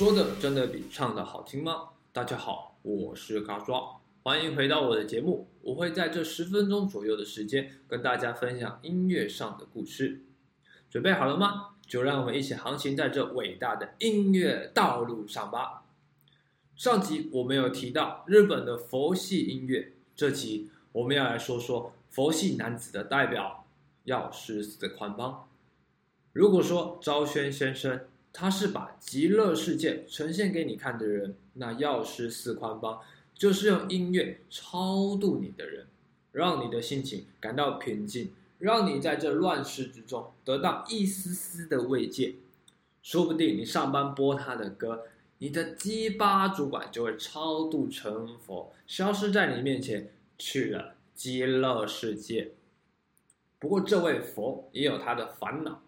说的真的比唱的好听吗？大家好，我是嘎抓，欢迎回到我的节目。我会在这十分钟左右的时间跟大家分享音乐上的故事。准备好了吗？就让我们一起航行在这伟大的音乐道路上吧。上集我们有提到日本的佛系音乐，这集我们要来说说佛系男子的代表药师寺宽邦。如果说昭宣先生他是把极乐世界呈现给你看的人，那药师四宽邦就是用音乐超度你的人，让你的心情感到平静，让你在这乱世之中得到一丝丝的慰藉。说不定你上班播他的歌，你的鸡巴主管就会超度成佛，消失在你面前，去了极乐世界。不过这位佛也有他的烦恼。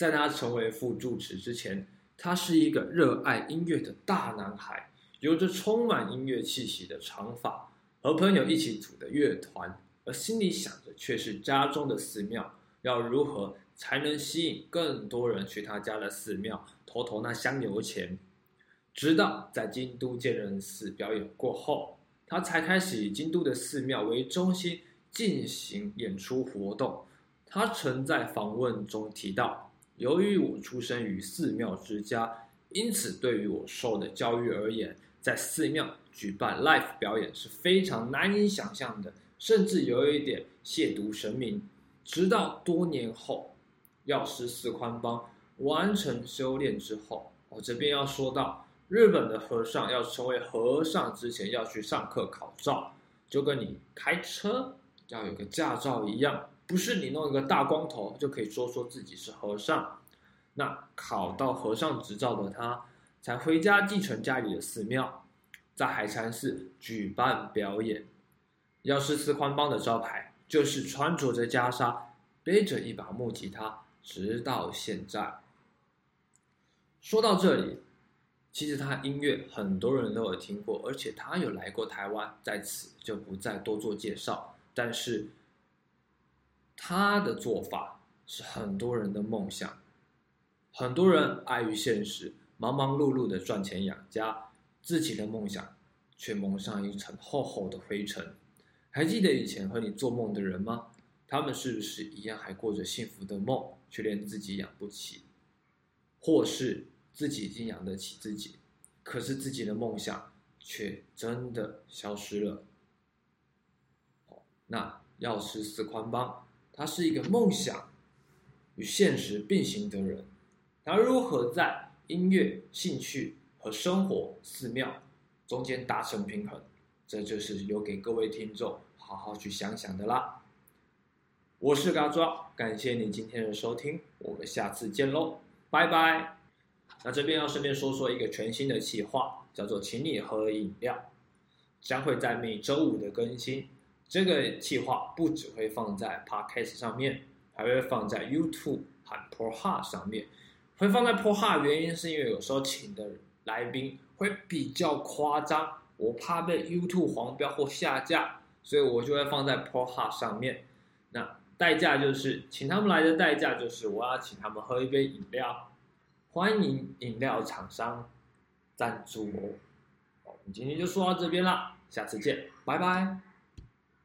在他成为副住持之前，他是一个热爱音乐的大男孩，有着充满音乐气息的长发，和朋友一起组的乐团，而心里想着却是家中的寺庙要如何才能吸引更多人去他家的寺庙投投那香油钱。直到在京都建仁寺表演过后，他才开始以京都的寺庙为中心进行演出活动。他曾在访问中提到。由于我出生于寺庙之家，因此对于我受的教育而言，在寺庙举办 live 表演是非常难以想象的，甚至有一点亵渎神明。直到多年后，药师寺宽邦完成修炼之后，我这边要说到，日本的和尚要成为和尚之前要去上课考照，就跟你开车要有个驾照一样。不是你弄一个大光头就可以说说自己是和尚，那考到和尚执照的他，才回家继承家里的寺庙，在海禅寺举办表演。药师寺宽邦的招牌就是穿着着袈裟，背着一把木吉他，直到现在。说到这里，其实他音乐很多人都有听过，而且他有来过台湾，在此就不再多做介绍。但是。他的做法是很多人的梦想，很多人碍于现实，忙忙碌碌的赚钱养家，自己的梦想却蒙上一层厚厚的灰尘。还记得以前和你做梦的人吗？他们是不是一样还过着幸福的梦，却连自己养不起？或是自己已经养得起自己，可是自己的梦想却真的消失了？那药师寺宽邦。他是一个梦想与现实并行的人，他如何在音乐、兴趣和生活、寺庙中间达成平衡？这就是留给各位听众好好去想想的啦。我是嘎抓，感谢你今天的收听，我们下次见喽，拜拜。那这边要顺便说说一个全新的企划，叫做“请你喝饮料”，将会在每周五的更新。这个计划不只会放在 Podcast 上面，还会放在 YouTube 和 Pro Ha 上面。会放在 Pro Ha 原因是因为有时候请的来宾会比较夸张，我怕被 YouTube 黄标或下架，所以我就会放在 Pro Ha 上面。那代价就是请他们来的代价就是我要请他们喝一杯饮料，欢迎饮料厂商赞助哦。我们今天就说到这边了，下次见，拜拜。